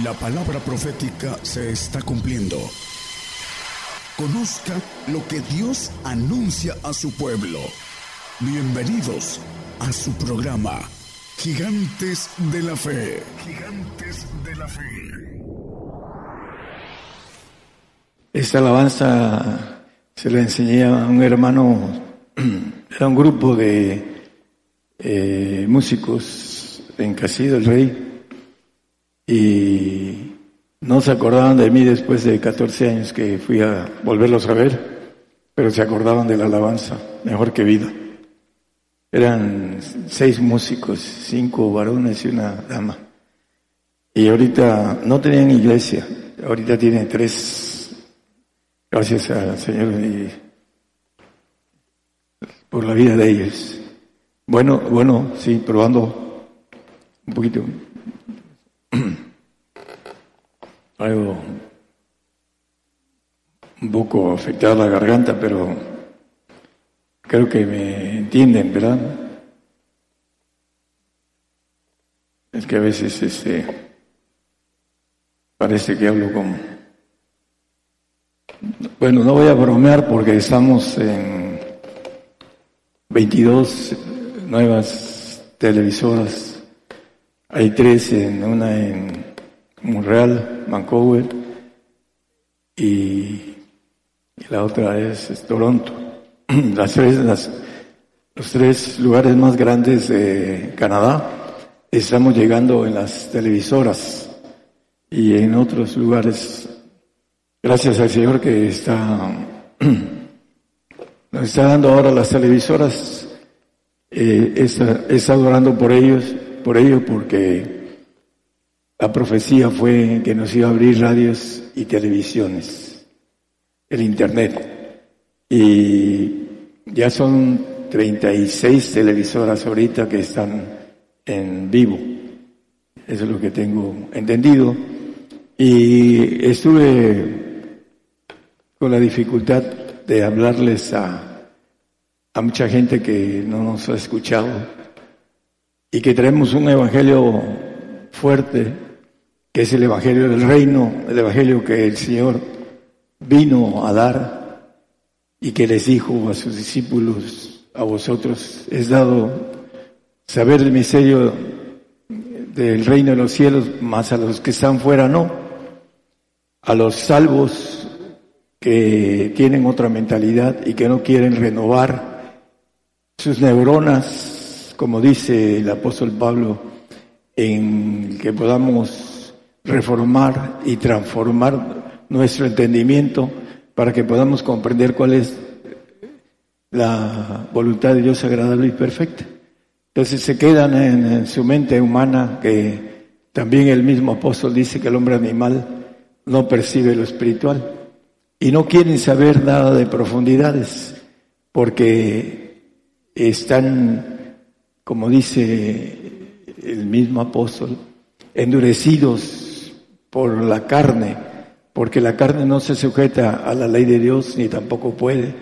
La palabra profética se está cumpliendo. Conozca lo que Dios anuncia a su pueblo. Bienvenidos a su programa, Gigantes de la Fe. Gigantes de la Fe. Esta alabanza se la enseñé a un hermano, era un grupo de eh, músicos en Casillo del Rey y no se acordaban de mí después de 14 años que fui a volverlos a ver, pero se acordaban de la alabanza, mejor que vida. Eran seis músicos, cinco varones y una dama. Y ahorita no tenían iglesia, ahorita tienen tres, gracias al Señor y por la vida de ellos. Bueno, bueno, sí, probando un poquito. Algo un poco afectada la garganta, pero creo que me entienden, ¿verdad? Es que a veces este, parece que hablo como... Bueno, no voy a bromear porque estamos en 22 nuevas televisoras. Hay tres, en una en Monreal, Vancouver y, la otra es, Toronto. Las tres, los tres lugares más grandes de Canadá estamos llegando en las televisoras y en otros lugares. Gracias al Señor que está nos está dando ahora las televisoras. Eh, está, está orando por ellos, por ello, porque la profecía fue que nos iba a abrir radios y televisiones, el Internet. Y ya son 36 televisoras ahorita que están en vivo. Eso es lo que tengo entendido. Y estuve con la dificultad de hablarles a, a mucha gente que no nos ha escuchado y que traemos un evangelio fuerte que es el Evangelio del Reino, el Evangelio que el Señor vino a dar y que les dijo a sus discípulos, a vosotros es dado saber el misterio del reino de los cielos, más a los que están fuera no, a los salvos que tienen otra mentalidad y que no quieren renovar sus neuronas, como dice el apóstol Pablo, en que podamos reformar y transformar nuestro entendimiento para que podamos comprender cuál es la voluntad de Dios agradable y perfecta. Entonces se quedan en, su mente humana que también el mismo apóstol dice que el hombre animal no percibe lo espiritual y no quieren saber nada de profundidades porque están, como dice el mismo apóstol, endurecidos por la carne, porque la carne no se sujeta a la ley de Dios ni tampoco puede,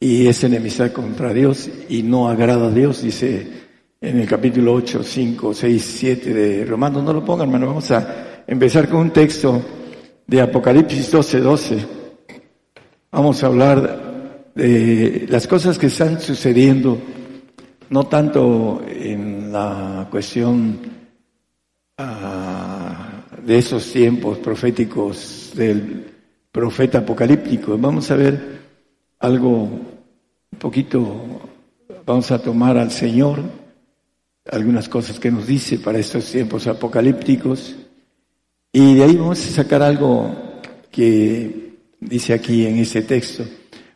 y es enemistad contra Dios y no agrada a Dios, dice en el capítulo 8, 5, 6, 7 de Romanos. No lo pongan, hermano, vamos a empezar con un texto de Apocalipsis 12, 12. Vamos a hablar de las cosas que están sucediendo, no tanto en la cuestión ah, de esos tiempos proféticos del profeta apocalíptico. Vamos a ver algo un poquito, vamos a tomar al Señor, algunas cosas que nos dice para estos tiempos apocalípticos, y de ahí vamos a sacar algo que dice aquí en este texto.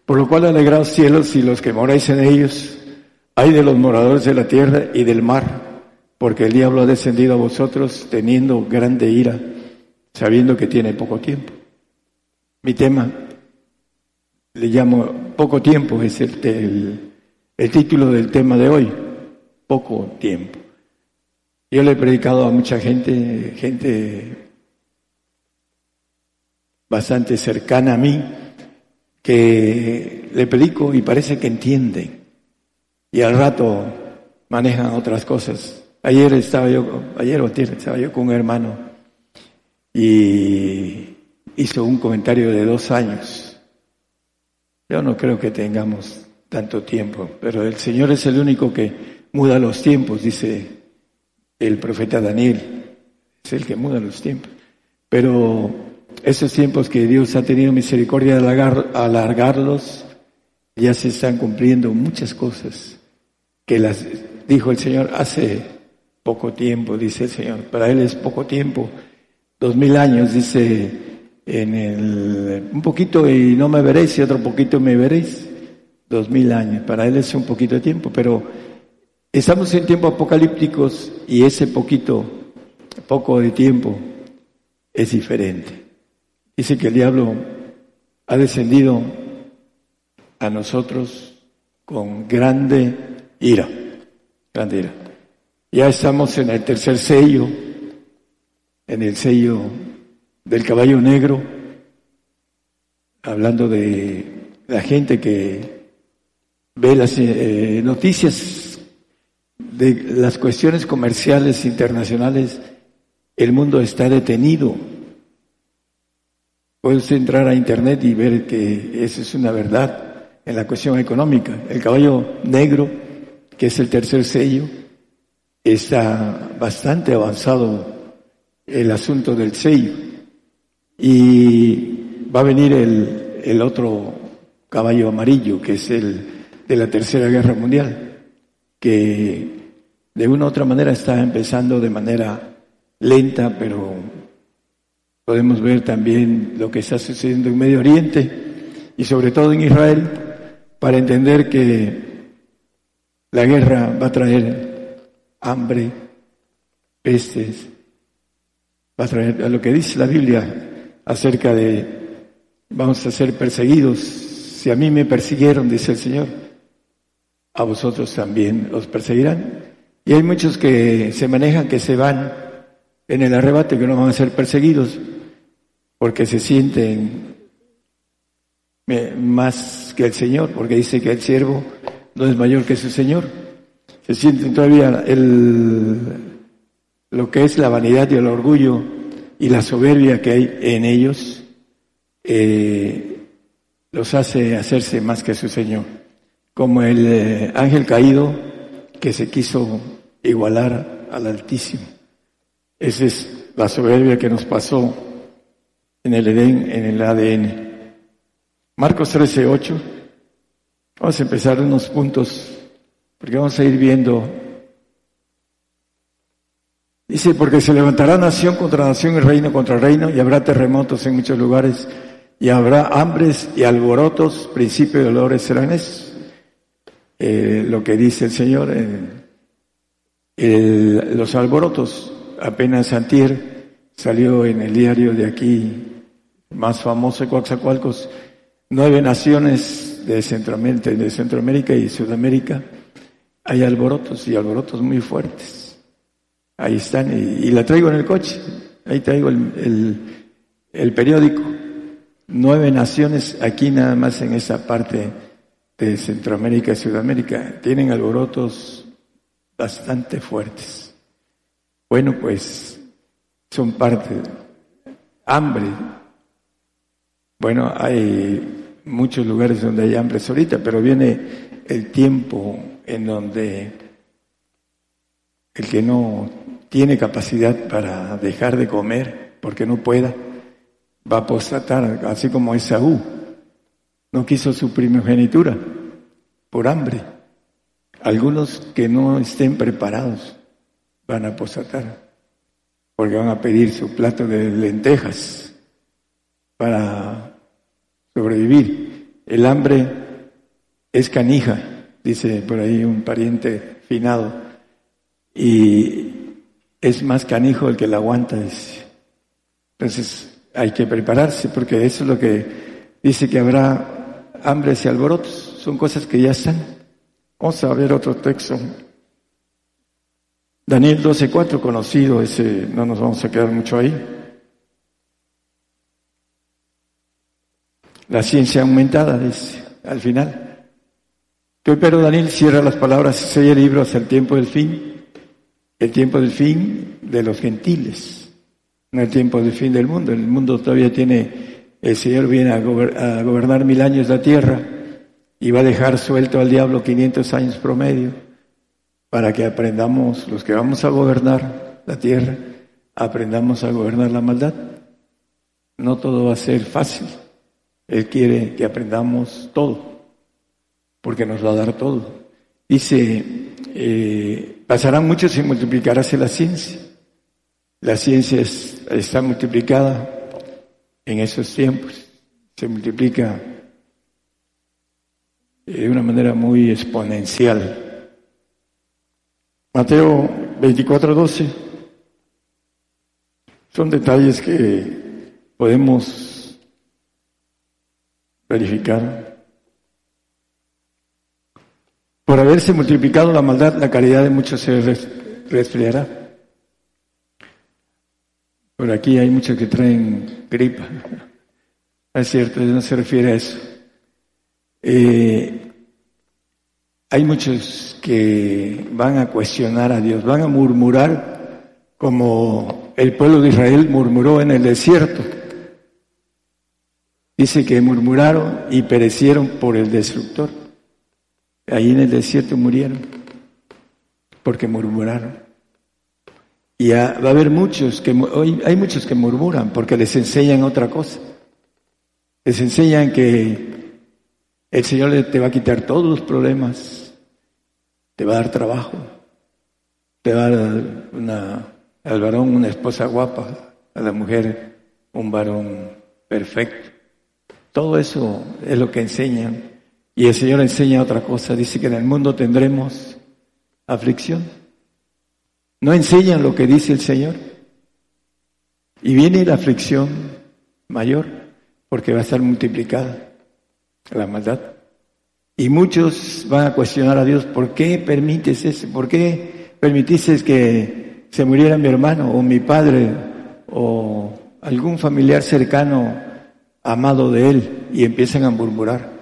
Por lo cual alegraos cielos y los que moráis en ellos, hay de los moradores de la tierra y del mar porque el diablo ha descendido a vosotros teniendo grande ira, sabiendo que tiene poco tiempo. Mi tema, le llamo poco tiempo, es el, el, título del tema de hoy, poco tiempo. Yo le he predicado a mucha gente, gente bastante cercana a mí, que le predico y parece que entienden. Y al rato manejan otras cosas Ayer estaba yo, ayer o estaba yo con un hermano y hizo un comentario de dos años. Yo no creo que tengamos tanto tiempo, pero el Señor es el único que muda los tiempos, dice el profeta Daniel, es el que muda los tiempos. Pero esos tiempos que Dios ha tenido misericordia de alargarlos, ya se están cumpliendo muchas cosas que las dijo el Señor hace poco tiempo, dice el Señor. Para Él es poco tiempo, dos mil años, dice en el, un poquito y no me veréis y otro poquito me veréis. Dos mil años, para Él es un poquito de tiempo, pero estamos en tiempos apocalípticos y ese poquito, poco de tiempo es diferente. Dice que el diablo ha descendido a nosotros con grande ira, grande ira. Ya estamos en el tercer sello, en el sello del caballo negro, hablando de la gente que ve las eh, noticias de las cuestiones comerciales internacionales, el mundo está detenido. Puede usted entrar a internet y ver que eso es una verdad en la cuestión económica. El caballo negro, que es el tercer sello, está bastante avanzado el asunto del sello. Y va a venir el, el otro caballo amarillo, que es el de la Tercera Guerra Mundial, que de una u otra manera está empezando de manera lenta, pero podemos ver también lo que está sucediendo en Medio Oriente y sobre todo en Israel, para entender que la guerra va a traer hambre, pestes, va a traer a lo que dice la Biblia acerca de vamos a ser perseguidos. Si a mí me persiguieron, dice el Señor, a vosotros también os perseguirán. Y hay muchos que se manejan, que se van en el arrebato y que no van a ser perseguidos porque se sienten más que el Señor, porque dice que el siervo no es mayor que su Señor. Se sienten todavía el, lo que es la vanidad y el orgullo y la soberbia que hay en ellos, eh, los hace hacerse más que su Señor. Como el eh, ángel caído que se quiso igualar al Altísimo. Esa es la soberbia que nos pasó en el Edén, en el ADN. Marcos 13, 8. Vamos a empezar unos puntos, porque vamos a ir viendo. Dice, porque se levantará nación contra nación y reino contra reino, y habrá terremotos en muchos lugares, y habrá hambres y alborotos, principio de dolores serán esos. Eh, lo que dice el Señor, los alborotos, apenas antier salió en el diario de aquí, más famoso, Coaxacualcos, nueve naciones de Centroamérica, de Centroamérica y Sudamérica, hay alborotos y alborotos muy fuertes. Ahí están, y, la traigo en el coche, ahí traigo el, el, periódico. Nueve naciones aquí nada más en esa parte de Centroamérica y Sudamérica tienen alborotos bastante fuertes. Bueno, pues son parte. Hambre. Bueno, hay muchos lugares donde hay hambre ahorita, pero viene el tiempo en donde el que no tiene capacidad para dejar de comer porque no pueda, va a apostatar, así como Esaú. No quiso su primogenitura por hambre. Algunos que no estén preparados van a apostatar porque van a pedir su plato de lentejas para sobrevivir. El hambre es canija, dice por ahí un pariente finado, y es más canijo el que la aguanta. Entonces hay que prepararse porque eso es lo que dice que habrá hambres y alborotos. Son cosas que ya están. Vamos a ver otro texto. Daniel 12.4, conocido, ese no nos vamos a quedar mucho ahí. La ciencia aumentada, dice, al final. Pero Daniel cierra las palabras y sella el libro hasta el tiempo del fin, el tiempo del fin de los gentiles. en el tiempo del fin del mundo. El mundo todavía tiene, el Señor viene a, gobernar mil años la tierra y va a dejar suelto al diablo 500 años promedio para que aprendamos, los que vamos a gobernar la tierra, aprendamos a gobernar la maldad. No todo va a ser fácil. Él quiere que aprendamos todo, porque nos va a dar todo. Dice, eh, pasarán muchos y la ciencia. La ciencia está multiplicada en esos tiempos, se multiplica de una manera muy exponencial. Mateo 24, 12 son detalles que podemos verificar. Por haberse multiplicado la maldad, la caridad de muchos se resfriará. Por aquí hay muchos que traen gripa. Es cierto, no se refiere a eso. Eh, hay muchos que van a cuestionar a Dios, van a murmurar como el pueblo de Israel murmuró en el desierto. Dice que murmuraron y perecieron por el destructor. Ahí en el desierto murieron porque murmuraron. Y va a haber muchos que, hoy hay muchos que murmuran porque les enseñan otra cosa. Les enseñan que el Señor te va a quitar todos los problemas, te va a dar trabajo, te va a dar al varón una esposa guapa, a la mujer un varón perfecto. Todo eso es lo que enseñan. Y el Señor enseña otra cosa. Dice que en el mundo tendremos aflicción. No enseñan lo que dice el Señor. Y viene la aflicción mayor porque va a estar multiplicada la maldad. Y muchos van a cuestionar a Dios, ¿por qué permites eso? ¿Por qué permitiste que se muriera mi hermano o mi padre o algún familiar cercano amado de él? Y empiezan a murmurar.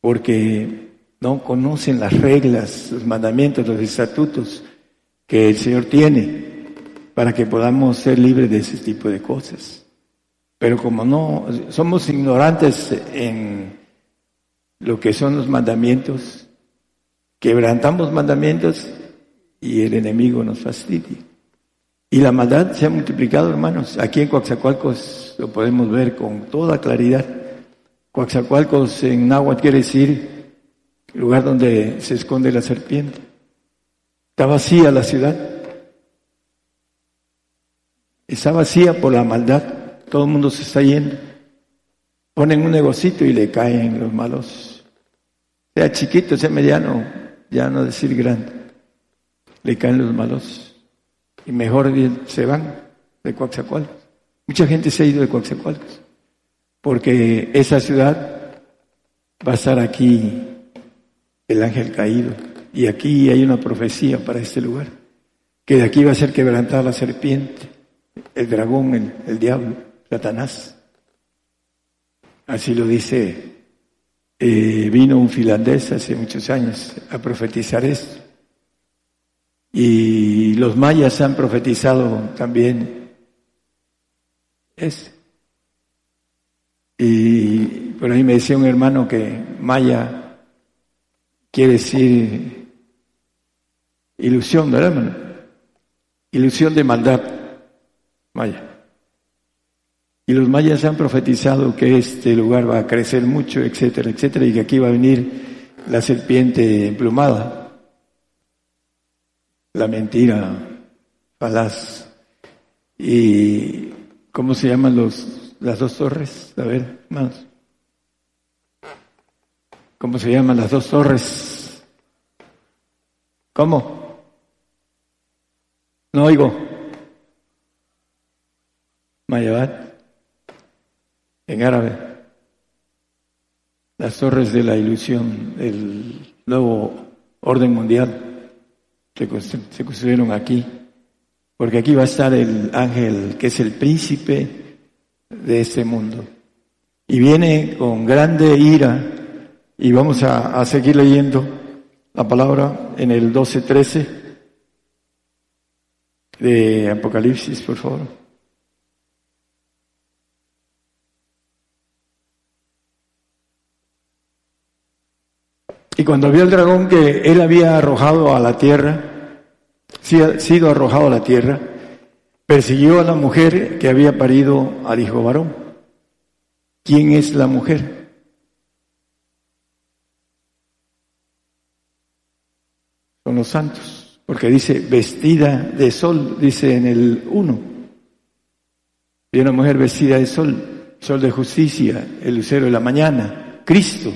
Porque no conocen las reglas, los mandamientos, los estatutos que el Señor tiene para que podamos ser libres de ese tipo de cosas. Pero como no somos ignorantes en lo que son los mandamientos, quebrantamos mandamientos y el enemigo nos fastidia. Y la maldad se ha multiplicado, hermanos. Aquí en Coaxacualcos lo podemos ver con toda claridad. Coaxacualcos en náhuatl quiere decir lugar donde se esconde la serpiente. Está vacía la ciudad. Está vacía por la maldad. Todo el mundo se está yendo. Ponen un negocito y le caen los malos. Sea chiquito, sea mediano, ya no decir grande. Le caen los malos. Y mejor se van de Coaxacualcos. Mucha gente se ha ido de Coaxacualcos. Porque esa ciudad va a estar aquí el ángel caído. Y aquí hay una profecía para este lugar, que de aquí va a ser quebrantada la serpiente, el dragón, el, diablo, Satanás. Así lo dice, eh, vino un finlandés hace muchos años a profetizar esto. Y los mayas han profetizado también eso. Y por ahí me decía un hermano que maya quiere decir Ilusión, ¿verdad, hermano? Ilusión de maldad. Maya. Y los mayas han profetizado que este lugar va a crecer mucho, etcétera, etcétera, y que aquí va a venir la serpiente emplumada. La mentira falaz. ¿Y cómo se llaman los, las dos torres? A ver, hermanos. ¿Cómo se llaman las dos torres? ¿Cómo? No oigo. Mayabat, en árabe. Las torres de la ilusión, el nuevo orden mundial se, se construyeron aquí, porque aquí va a estar el ángel que es el príncipe de este mundo. Y viene con grande ira, y vamos a, a seguir leyendo la palabra en el 12-13 de Apocalipsis, por favor. Y cuando vio el dragón que él había arrojado a la tierra, sido arrojado a la tierra, persiguió a la mujer que había parido al hijo varón. ¿Quién es la mujer? Son los santos, porque dice vestida de sol, dice en el 1. Y una mujer vestida de sol, sol de justicia, el lucero de la mañana, Cristo.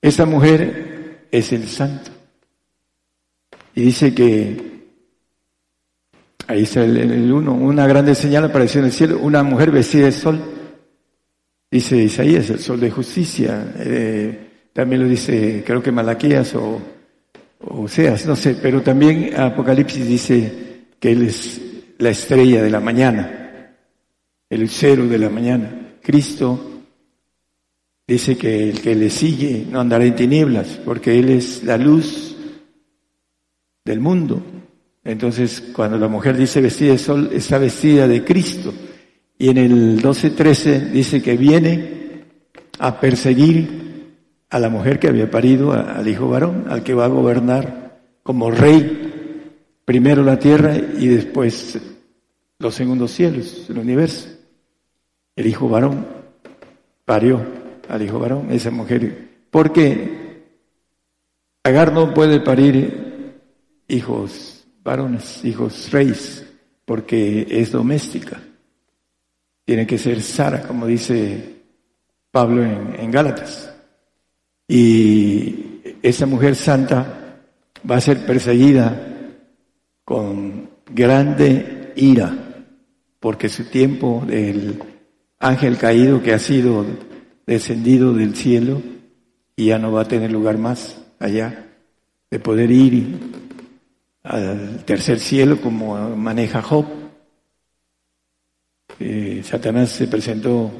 Esa mujer es el santo. Y dice que, ahí está el, uno, una grande señal apareció en el cielo, una mujer vestida de sol. Dice Isaías, el sol de justicia. Eh, también lo dice, creo que Malaquías o, o Seas, no sé, pero también Apocalipsis dice que Él es la estrella de la mañana, el cero de la mañana. Cristo Dice que el que le sigue no andará en tinieblas, porque Él es la luz del mundo. Entonces, cuando la mujer dice vestida de sol, está vestida de Cristo. Y en el 12.13 dice que viene a perseguir a la mujer que había parido, al hijo varón, al que va a gobernar como rey, primero la tierra y después los segundos cielos, el universo. El hijo varón parió al hijo varón, esa mujer, porque Agar no puede parir hijos varones, hijos reyes, porque es doméstica. Tiene que ser Sara, como dice Pablo en, Gálatas. Y esa mujer santa va a ser perseguida con grande ira, porque su tiempo del ángel caído que ha sido descendido del cielo y ya no va a tener lugar más allá de poder ir al tercer cielo como maneja Job. Eh, Satanás se presentó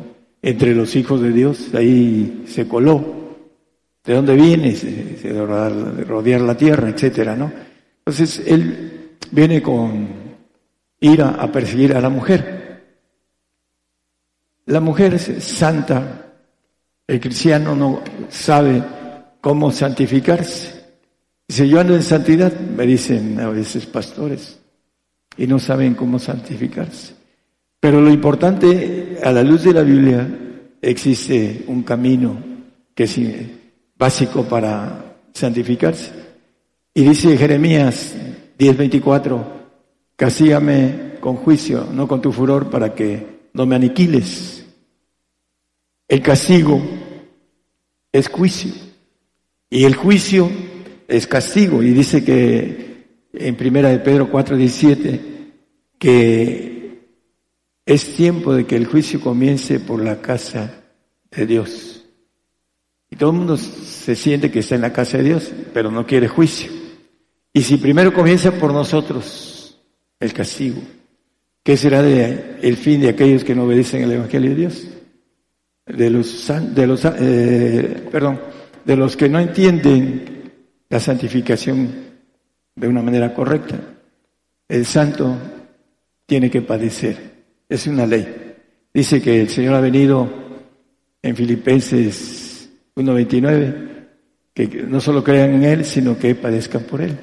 entre los hijos de Dios, ahí se coló. ¿De dónde viene? Se, de rodear la tierra, etcétera, ¿no? Entonces él viene con ira a perseguir a la mujer. La mujer es santa, el cristiano no sabe cómo santificarse. Dice, yo ando en santidad, me dicen a veces pastores, y no saben cómo santificarse. Pero lo importante, a la luz de la Biblia, existe un camino que es básico para santificarse. Y dice Jeremías 10:24, casígame con juicio, no con tu furor, para que no me aniquiles. El castigo es juicio y el juicio es castigo. Y dice que en primera de Pedro 4:17 que es tiempo de que el juicio comience por la casa de Dios. Y todo el mundo se siente que está en la casa de Dios, pero no quiere juicio. Y si primero comienza por nosotros el castigo, ¿qué será el fin de aquellos que no obedecen el Evangelio de Dios? de los, de los, eh, perdón, de los que no entienden la santificación de una manera correcta. El santo tiene que padecer. Es una ley. Dice que el Señor ha venido en Filipenses 1.29, que no solo crean en Él, sino que padezcan por Él.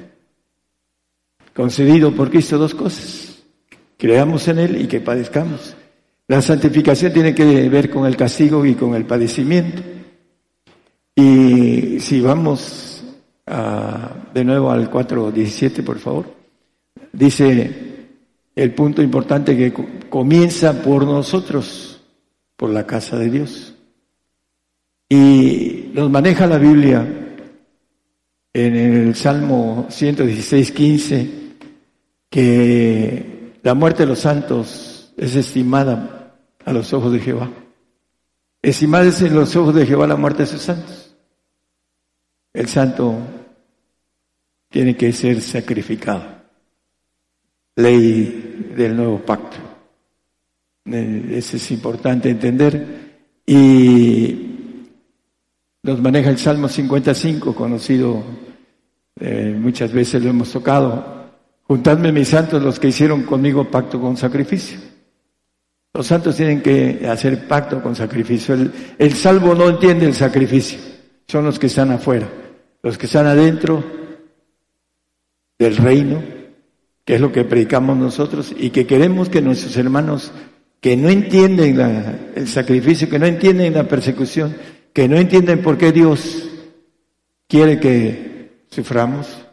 Concedido por Cristo dos cosas. Creamos en Él y que padezcamos. La santificación tiene que ver con el castigo y con el padecimiento. Y si vamos de nuevo al 4.17, por favor, dice el punto importante que comienza por nosotros, por la casa de Dios. Y nos maneja la Biblia en el Salmo 116, 15, que la muerte de los santos es estimada a los ojos de Jehová. Estimad en los ojos de Jehová la muerte de sus santos. El santo tiene que ser sacrificado. Ley del nuevo pacto. Eh, eso es importante entender. Y nos maneja el Salmo 55, conocido, eh, muchas veces lo hemos tocado, juntadme mis santos los que hicieron conmigo pacto con sacrificio. Los santos tienen que hacer pacto con sacrificio. El, el salvo no entiende el sacrificio, son los que están afuera. Los que están adentro del reino, que es lo que predicamos nosotros y que queremos que nuestros hermanos que no entienden el sacrificio, que no entienden la persecución, que no entienden por qué Dios quiere que suframos,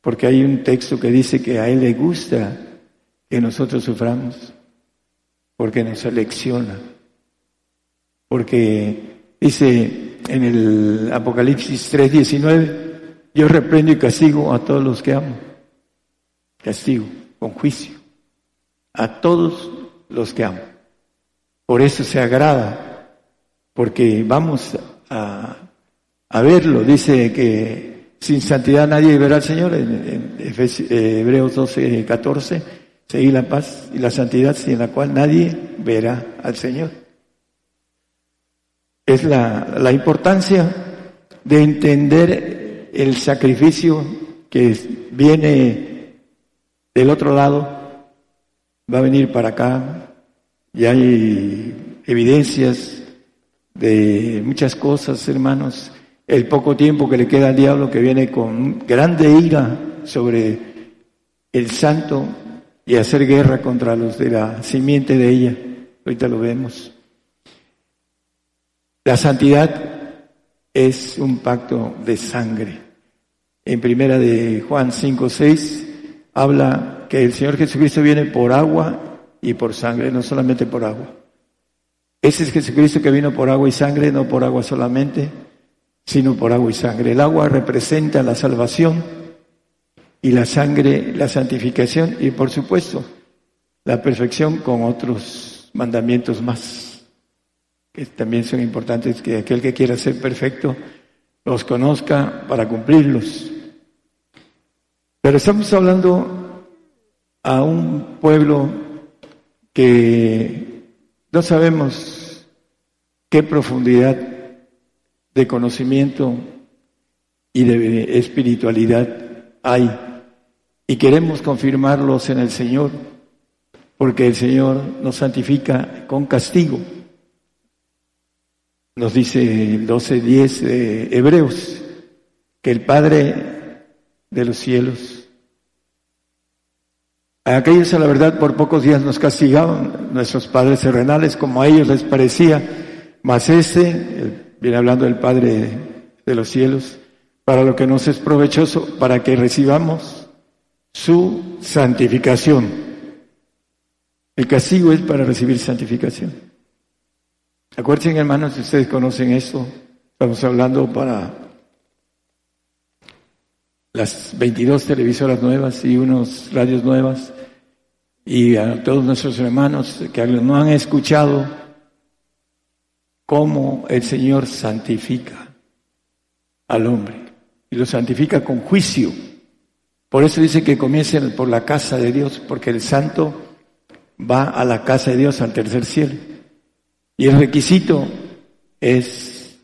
porque hay un texto que dice que a Él le gusta que nosotros suframos, porque nos selecciona, porque dice en el Apocalipsis 3:19, yo reprendo y castigo a todos los que amo, castigo con juicio, a todos los que amo. Por eso se agrada, porque vamos a, verlo. Dice que sin santidad nadie verá al Señor en, eh, Hebreos 12, 14. Seguir la paz y la santidad sin la cual nadie verá al Señor. Es la, la importancia de entender el sacrificio que viene del otro lado, va a venir para acá, y hay evidencias de muchas cosas, hermanos. El poco tiempo que le queda al diablo que viene con grande ira sobre el santo y hacer guerra contra los de la simiente de ella. Ahorita lo vemos. La santidad es un pacto de sangre. En primera de Juan 5, 6 habla que el Señor Jesucristo viene por agua y por sangre, no solamente por agua. Ese es Jesucristo que vino por agua y sangre, no por agua solamente, sino por agua y sangre. El agua representa la salvación y la sangre la santificación y por supuesto la perfección con otros mandamientos más, que también son importantes, que aquel que quiera ser perfecto los conozca para cumplirlos. Pero estamos hablando a un pueblo que no sabemos qué profundidad de conocimiento y de espiritualidad hay y queremos confirmarlos en el Señor porque el Señor nos santifica con castigo. Nos dice el 12.10 de Hebreos que el Padre de los cielos a aquellos a la verdad por pocos días nos castigaban nuestros padres terrenales como a ellos les parecía, mas este, viene hablando del Padre de los cielos, para lo que nos es provechoso, para que recibamos su santificación. El castigo es para recibir santificación. Acuérdense, hermanos, si ustedes conocen esto, estamos hablando para las 22 televisoras nuevas y unos radios nuevas y a todos nuestros hermanos que no han escuchado cómo el Señor santifica al hombre y lo santifica con juicio. Por eso dice que comiencen por la casa de Dios, porque el santo va a la casa de Dios al tercer cielo. Y el requisito es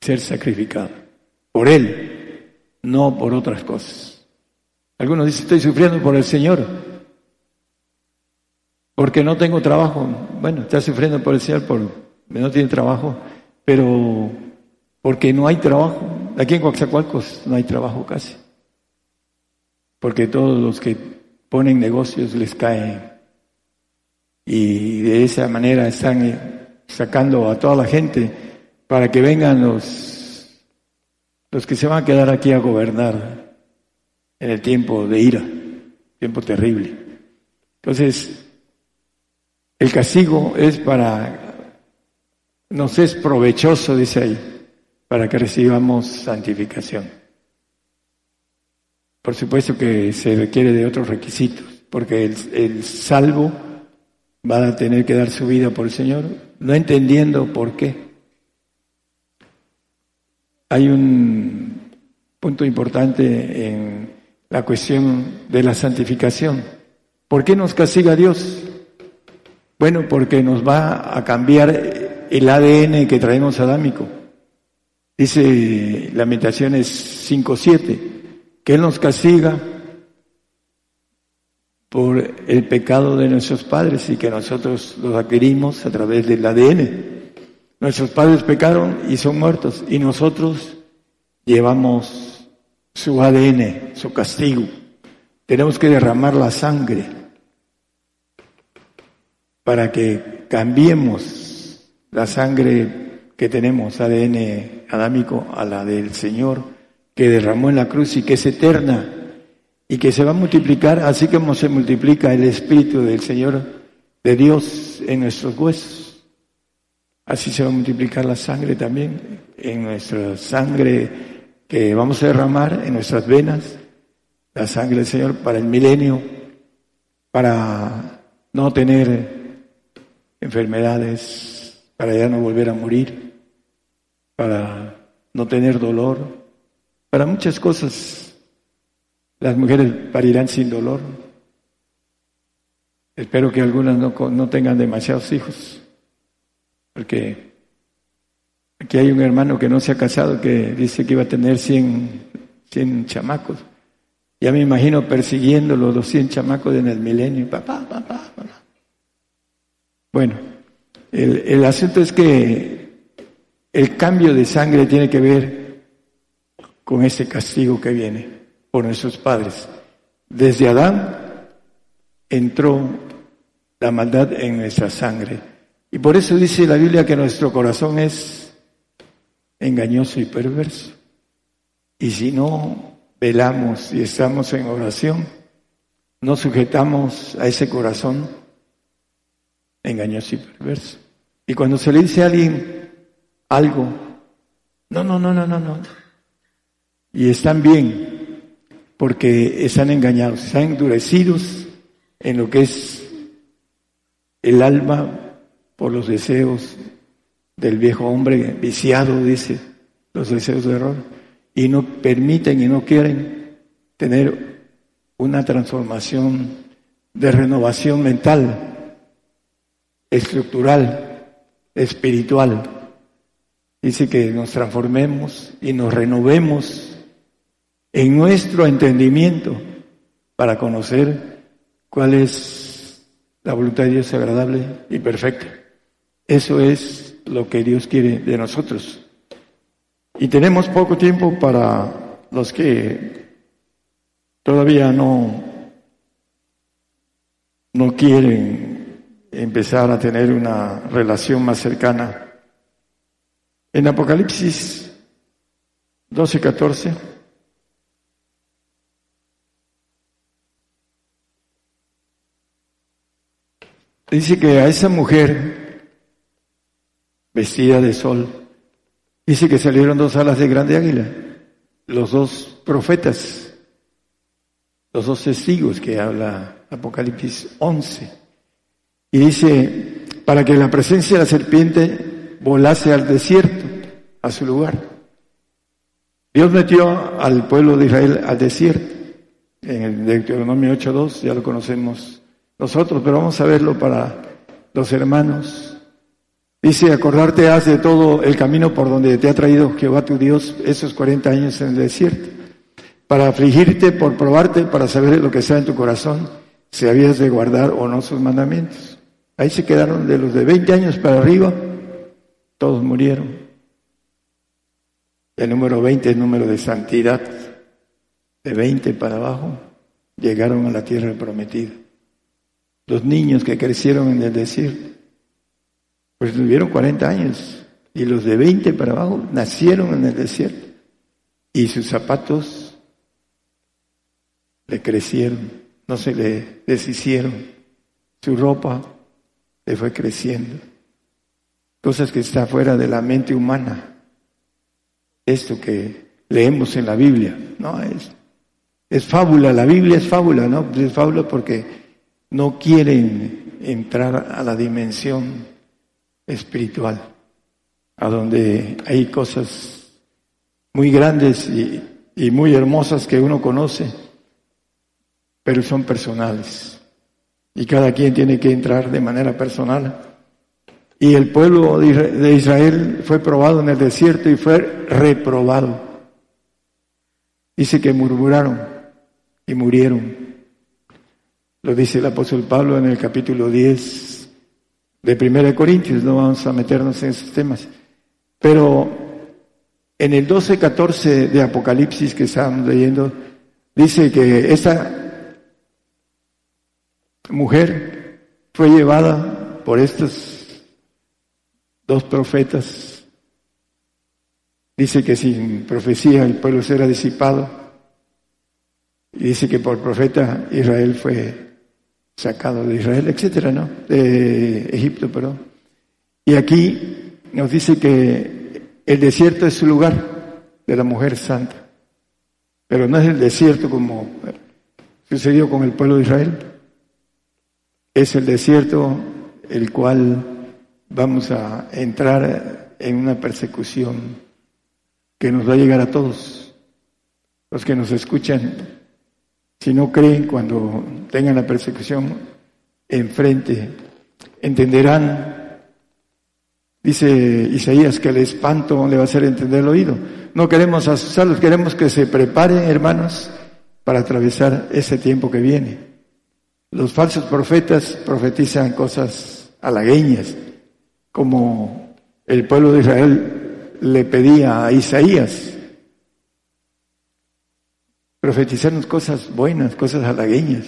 ser sacrificado por Él no por otras cosas. Algunos dicen, estoy sufriendo por el Señor, porque no tengo trabajo. Bueno, está sufriendo por el Señor, por no tiene trabajo, pero porque no hay trabajo. Aquí en Coaxacualcos no hay trabajo casi, porque todos los que ponen negocios les caen y de esa manera están sacando a toda la gente para que vengan los los que se van a quedar aquí a gobernar en el tiempo de ira, tiempo terrible. Entonces, el castigo es para, nos es provechoso, dice ahí, para que recibamos santificación. Por supuesto que se requiere de otros requisitos, porque el salvo va a tener que dar su vida por el Señor, no entendiendo por qué. Hay un punto importante en la cuestión de la santificación. ¿Por qué nos castiga Dios? Bueno, porque nos va a cambiar el ADN que traemos adámico. Dice Lamentaciones 5.7, que Él nos castiga por el pecado de nuestros padres y que nosotros los adquirimos a través del ADN. Nuestros padres pecaron y son muertos y nosotros llevamos su ADN, su castigo. Tenemos que derramar la sangre para que cambiemos la sangre que tenemos, ADN adámico, a la del Señor que derramó en la cruz y que es eterna y que se va a multiplicar así como se multiplica el Espíritu del Señor, de Dios en nuestros huesos. Así se va a multiplicar la sangre también en nuestra sangre que vamos a derramar en nuestras venas, la sangre del Señor para el milenio, para no tener enfermedades, para ya no volver a morir, para no tener dolor, para muchas cosas las mujeres parirán sin dolor. Espero que algunas no, tengan demasiados hijos, porque aquí hay un hermano que no se ha casado que dice que iba a tener 100, 100 chamacos. Ya me imagino persiguiendo los 100 chamacos en el milenio. Papá, papá, papá. Bueno, el, el asunto es que el cambio de sangre tiene que ver con ese castigo que viene por nuestros padres. Desde Adán entró la maldad en nuestra sangre. Y por eso dice la Biblia que nuestro corazón es engañoso y perverso. Y si no velamos y estamos en oración, no sujetamos a ese corazón engañoso y perverso. Y cuando se le dice a alguien algo, no, no, no, no, no, no. Y están bien, porque están engañados, están endurecidos en lo que es el alma por los deseos del viejo hombre viciado, dice, los deseos de error, y no permiten y no quieren tener una transformación de renovación mental, estructural, espiritual. Dice que nos transformemos y nos renovemos en nuestro entendimiento para conocer cuál es la voluntad de Dios agradable y perfecta. Eso es lo que Dios quiere de nosotros. Y tenemos poco tiempo para los que todavía no, no quieren empezar a tener una relación más cercana. En Apocalipsis 12, 14. Dice que a esa mujer vestida de sol, dice que salieron dos alas de grande águila, los dos profetas, los dos testigos que habla Apocalipsis 11. Y dice, para que la presencia de la serpiente volase al desierto, a su lugar. Dios metió al pueblo de Israel al desierto. En el Deuteronomio 8.2, ya lo conocemos nosotros, pero vamos a verlo para los hermanos. Dice, acordarte has de todo el camino por donde te ha traído Jehová tu Dios esos 40 años en el desierto, para afligirte, por probarte, para saber lo que sea en tu corazón, si habías de guardar o no sus mandamientos. Ahí se quedaron de los de 20 años para arriba, todos murieron. El número 20 es número de santidad. De 20 para abajo llegaron a la tierra prometida los niños que crecieron en el desierto, pues tuvieron 40 años y los de 20 para abajo nacieron en el desierto. Y sus zapatos le crecieron, no se le deshicieron, su ropa le fue creciendo, cosas que está fuera de la mente humana. Esto que leemos en la Biblia, no es, es fábula, la Biblia es fábula, ¿no? Es fábula porque no quieren entrar a la dimensión espiritual, a donde hay cosas muy grandes y, muy hermosas que uno conoce, pero son personales. Y cada quien tiene que entrar de manera personal. Y el pueblo de Israel fue probado en el desierto y fue reprobado. Dice que murmuraron y murieron Lo dice el apóstol Pablo en el capítulo 10 de Primera Corintios, no vamos a meternos en esos temas. Pero en el 12-14 de Apocalipsis que estamos leyendo, dice que esta mujer fue llevada por estos dos profetas. Dice que sin profecía el pueblo será disipado. Y dice que por profeta Israel fue sacado de Israel, etcétera, ¿no? De Egipto, perdón. Y aquí nos dice que el desierto es su lugar de la mujer santa. Pero no es el desierto como sucedió con el pueblo de Israel. Es el desierto el cual vamos a entrar en una persecución que nos va a llegar a todos. Los que nos escuchan, si no creen cuando tengan la persecución enfrente, entenderán Dice Isaías que el espanto le va a hacer entender el oído. No queremos asustarlos, queremos que se preparen, hermanos, para atravesar ese tiempo que viene. Los falsos profetas profetizan cosas halagueñas, como el pueblo de Israel le pedía a Isaías. Profetizarnos cosas buenas, cosas halagueñas,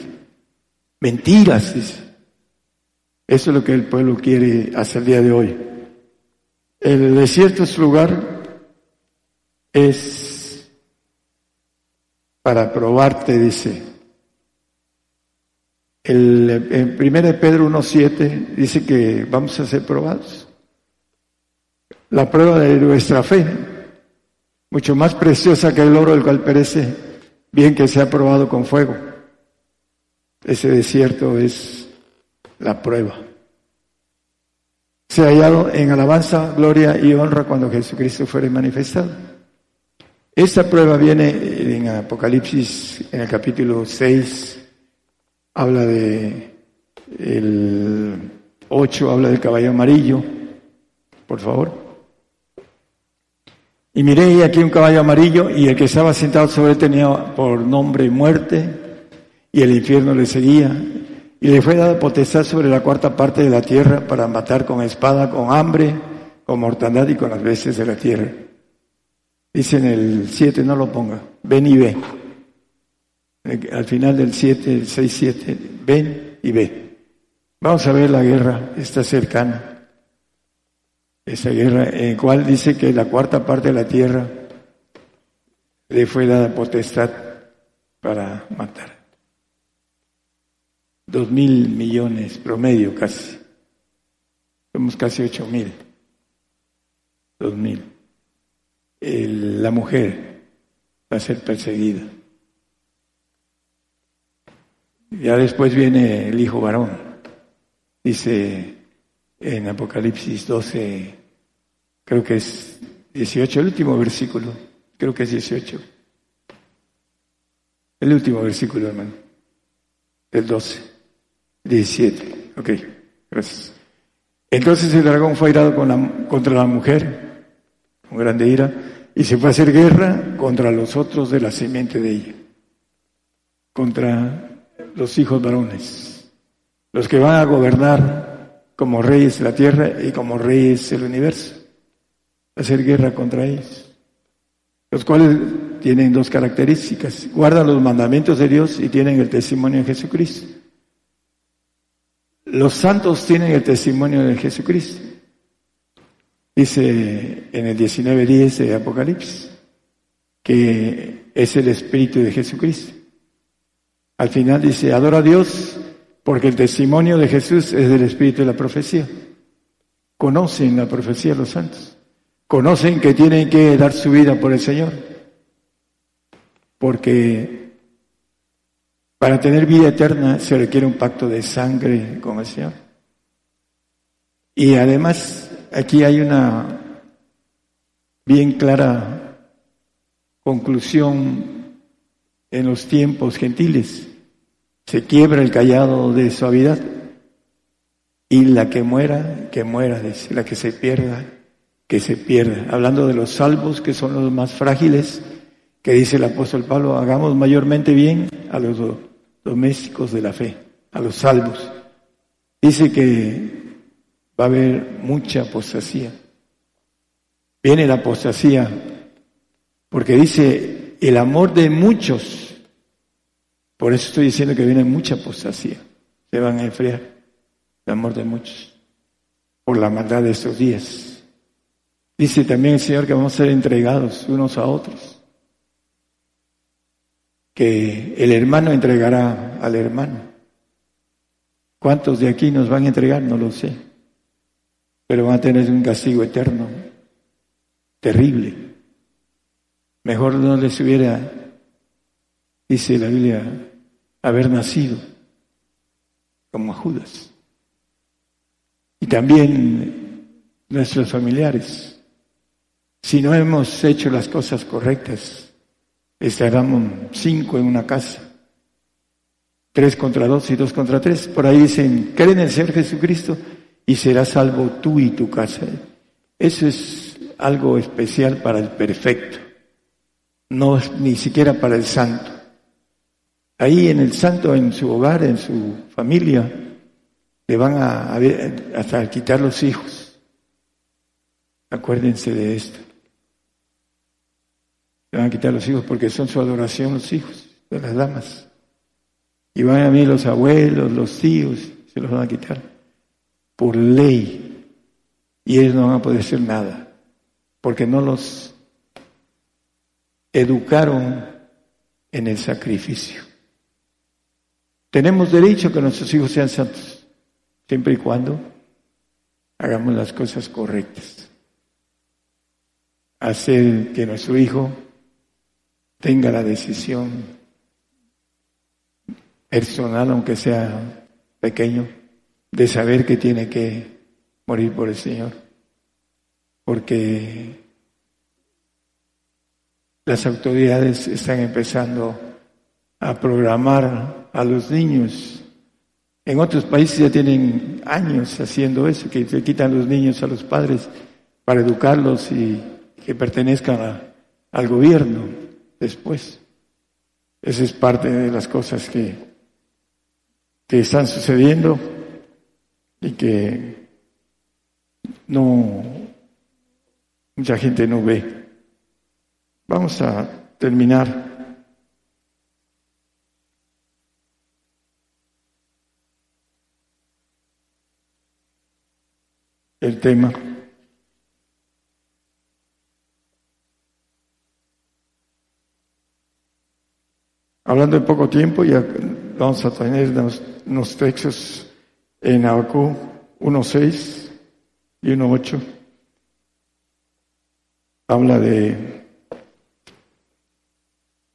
mentiras, dice. Eso es lo que el pueblo quiere hacer el día de hoy. El desierto es lugar, es para probarte, dice. El, en 1 Pedro 1.7 dice que vamos a ser probados. La prueba de nuestra fe, mucho más preciosa que el oro, el cual perece, bien que sea probado con fuego. Ese desierto es la prueba se ha hallado en alabanza, gloria y honra cuando Jesucristo fuere manifestado. Esta prueba viene en Apocalipsis, en el capítulo 6, habla de el 8, habla del caballo amarillo, por favor. Y miré aquí un caballo amarillo y el que estaba sentado sobre él tenía por nombre muerte y el infierno le seguía y le fue dada potestad sobre la cuarta parte de la tierra para matar con espada, con hambre, con mortandad y con las bestias de la tierra. Dice en el 7, no lo ponga, ven y ve. Al final del 7, el 6, 7, ven y ve. Vamos a ver la guerra, está cercana. Esa guerra en cual dice que la cuarta parte de la tierra le fue dada potestad para matar dos mil millones promedio casi. Somos casi ocho mil. Dos mil. la mujer va a ser perseguida. Ya después viene el hijo varón. Dice en Apocalipsis 12, creo que es 18, el último versículo, creo que es 18. El último versículo, hermano, el 12. 17. Ok, gracias. Entonces el dragón fue airado contra la mujer, con grande ira, y se fue a hacer guerra contra los otros de la simiente de ella, contra los hijos varones, los que van a gobernar como reyes la tierra y como reyes del universo, hacer guerra contra ellos, los cuales tienen dos características, guardan los mandamientos de Dios y tienen el testimonio de Jesucristo. Los santos tienen el testimonio de Jesucristo. Dice en el 19.10 de Apocalipsis que es el Espíritu de Jesucristo. Al final dice, adora a Dios porque el testimonio de Jesús es del Espíritu de la profecía. Conocen la profecía los santos. Conocen que tienen que dar su vida por el Señor. Porque para tener vida eterna se requiere un pacto de sangre con el Señor. Y además aquí hay una bien clara conclusión en los tiempos gentiles. Se quiebra el callado de suavidad y la que muera, que muera, dice, la que se pierda, que se pierda. Hablando de los salvos que son los más frágiles, que dice el apóstol Pablo, hagamos mayormente bien a los domésticos de la fe. a los salvos. Dice que va a haber mucha apostasía. Viene la apostasía porque dice el amor de muchos. Por eso estoy diciendo que viene mucha apostasía. Se van a enfriar el amor de muchos por la maldad de estos días. Dice también el Señor que vamos a ser entregados unos a otros. Que el hermano entregará al hermano. ¿Cuántos de aquí nos van a entregar? No lo sé. Pero van a tener un castigo eterno, terrible. Mejor no les hubiera, dice la Biblia, haber nacido como Judas. Y también nuestros familiares. Si no hemos hecho las cosas correctas, estaremos cinco en una casa Tres contra dos y dos contra tres. Por ahí dicen, cree en el Señor Jesucristo y serás salvo tú y tu casa. Eso es algo especial para el perfecto, no es ni siquiera para el santo. Ahí en el santo, en su hogar, en su familia, le van a, hasta quitar los hijos. Acuérdense de esto. Le van a quitar los hijos porque son su adoración los hijos de las damas. Y van a mí los abuelos, los tíos, se los van a quitar. Por ley. Y ellos no van a poder hacer nada. Porque no los educaron en el sacrificio. Tenemos derecho a que nuestros hijos sean santos, siempre y cuando hagamos las cosas correctas. Hacer que nuestro hijo tenga la decisión personal, aunque sea pequeño, de saber que tiene que morir por el Señor. Porque las autoridades están empezando a programar a los niños. En otros países ya tienen años haciendo eso, que se quitan los niños a los padres para educarlos y que pertenezcan al gobierno después. Esa es parte de las cosas que que están sucediendo y que no mucha gente no ve. Vamos a terminar. el tema. Hablando de poco tiempo, ya vamos a tener unos textos en Abacú 1.6 y 1.8. Habla de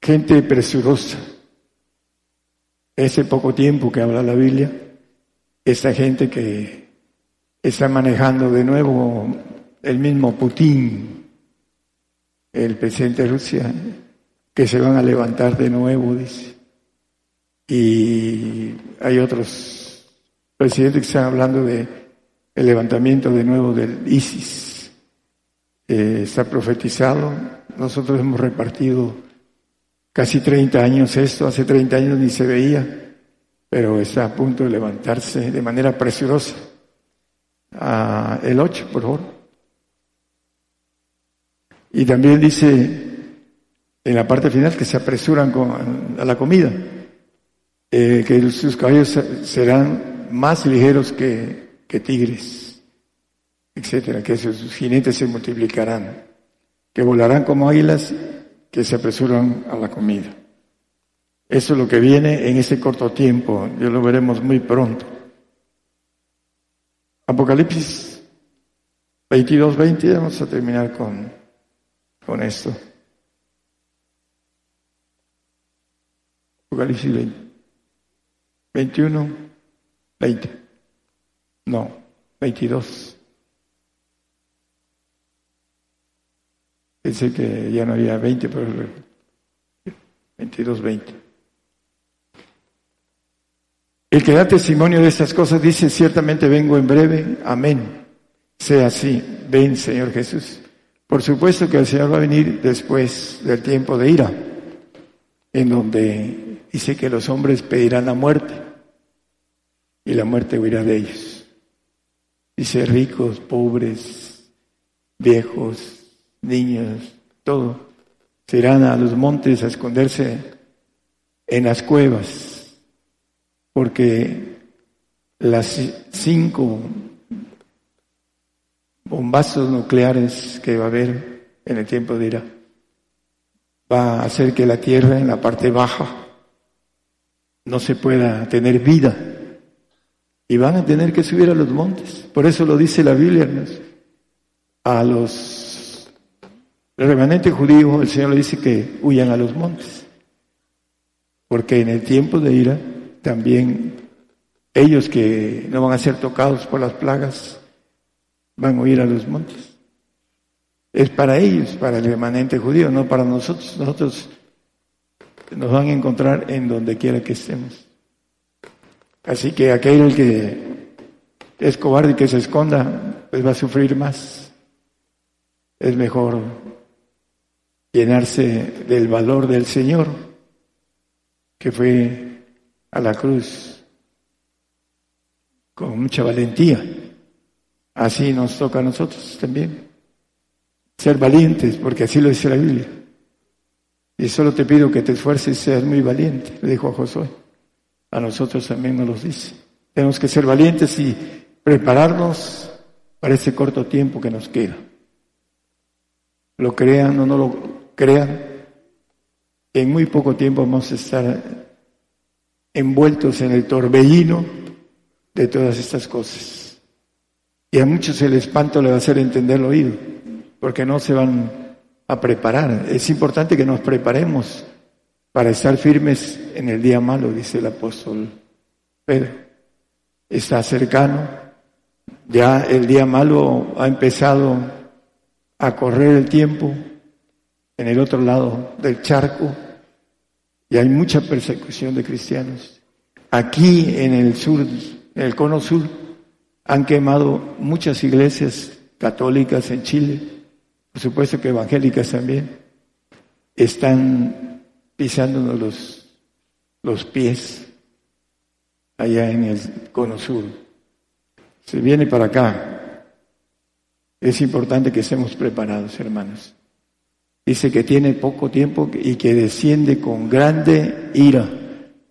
gente presurosa. Ese poco tiempo que habla la Biblia, esa gente que está manejando de nuevo el mismo Putin, el presidente de Rusia, que se van a levantar de nuevo, dice. Y hay otros presidentes que están hablando de el levantamiento de nuevo del ISIS. Eh, está profetizado. Nosotros hemos repartido casi 30 años esto, hace 30 años ni se veía, pero está a punto de levantarse de manera presurosa. Ah, el 8, por favor. Y también dice en la parte final que se apresuran a la comida. Eh, que sus caballos serán más ligeros que, que tigres, etcétera, que sus jinetes se multiplicarán, que volarán como águilas que se apresuran a la comida. Eso es lo que viene en ese corto tiempo, ya lo veremos muy pronto. Apocalipsis 22, 20, vamos a terminar con, con esto. Apocalipsis 20. 21, 20. No, 22. Pensé que ya no había 20, pero 22, 20. El que da testimonio de estas cosas dice, ciertamente vengo en breve, amén. Sea así, ven Señor Jesús. Por supuesto que el Señor va a venir después del tiempo de ira, en donde dice que los hombres pedirán la muerte y la muerte huirá de ellos. Dice ricos, pobres, viejos, niños, todo, se irán a los montes a esconderse en las cuevas, porque las cinco bombazos nucleares que va a haber en el tiempo de Ira va a hacer que la tierra en la parte baja no se pueda tener vida y van a tener que subir a los montes. Por eso lo dice la Biblia, a los remanentes judíos el Señor le dice que huyan a los montes, porque en el tiempo de ira también ellos que no van a ser tocados por las plagas van a huir a los montes. Es para ellos, para el remanente judío, no para nosotros. Nosotros nos van a encontrar en donde quiera que estemos. Así que aquel que es cobarde y que se esconda, pues va a sufrir más. Es mejor llenarse del valor del Señor, que fue a la cruz con mucha valentía. Así nos toca a nosotros también. Ser valientes, porque así lo dice la Biblia. Y solo te pido que te esfuerces y seas muy valiente, le dijo a Josué. A nosotros también nos lo dice. Tenemos que ser valientes y prepararnos para ese corto tiempo que nos queda. Lo crean o no lo crean, en muy poco tiempo vamos a estar envueltos en el torbellino de todas estas cosas. Y a muchos el espanto le va a hacer entender el oído, porque no se van a preparar. Es importante que nos preparemos para estar firmes en el día malo, dice el apóstol Pedro. Está cercano, ya el día malo ha empezado a correr el tiempo en el otro lado del charco y hay mucha persecución de cristianos. Aquí en el sur, en el cono sur, han quemado muchas iglesias católicas en Chile, por supuesto que evangélicas también, están pisándonos los, los pies allá en el cono sur. Se viene para acá. Es importante que estemos preparados, hermanos. Dice que tiene poco tiempo y que desciende con grande ira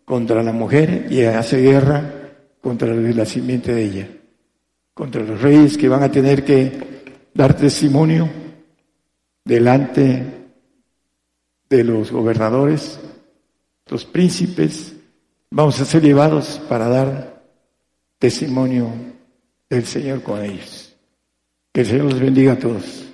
contra la mujer y hace guerra contra la simiente de ella contra los reyes que van a tener que dar testimonio delante de los gobernadores, los príncipes, vamos a ser llevados para dar testimonio del Señor con ellos. Que el Señor los bendiga a todos.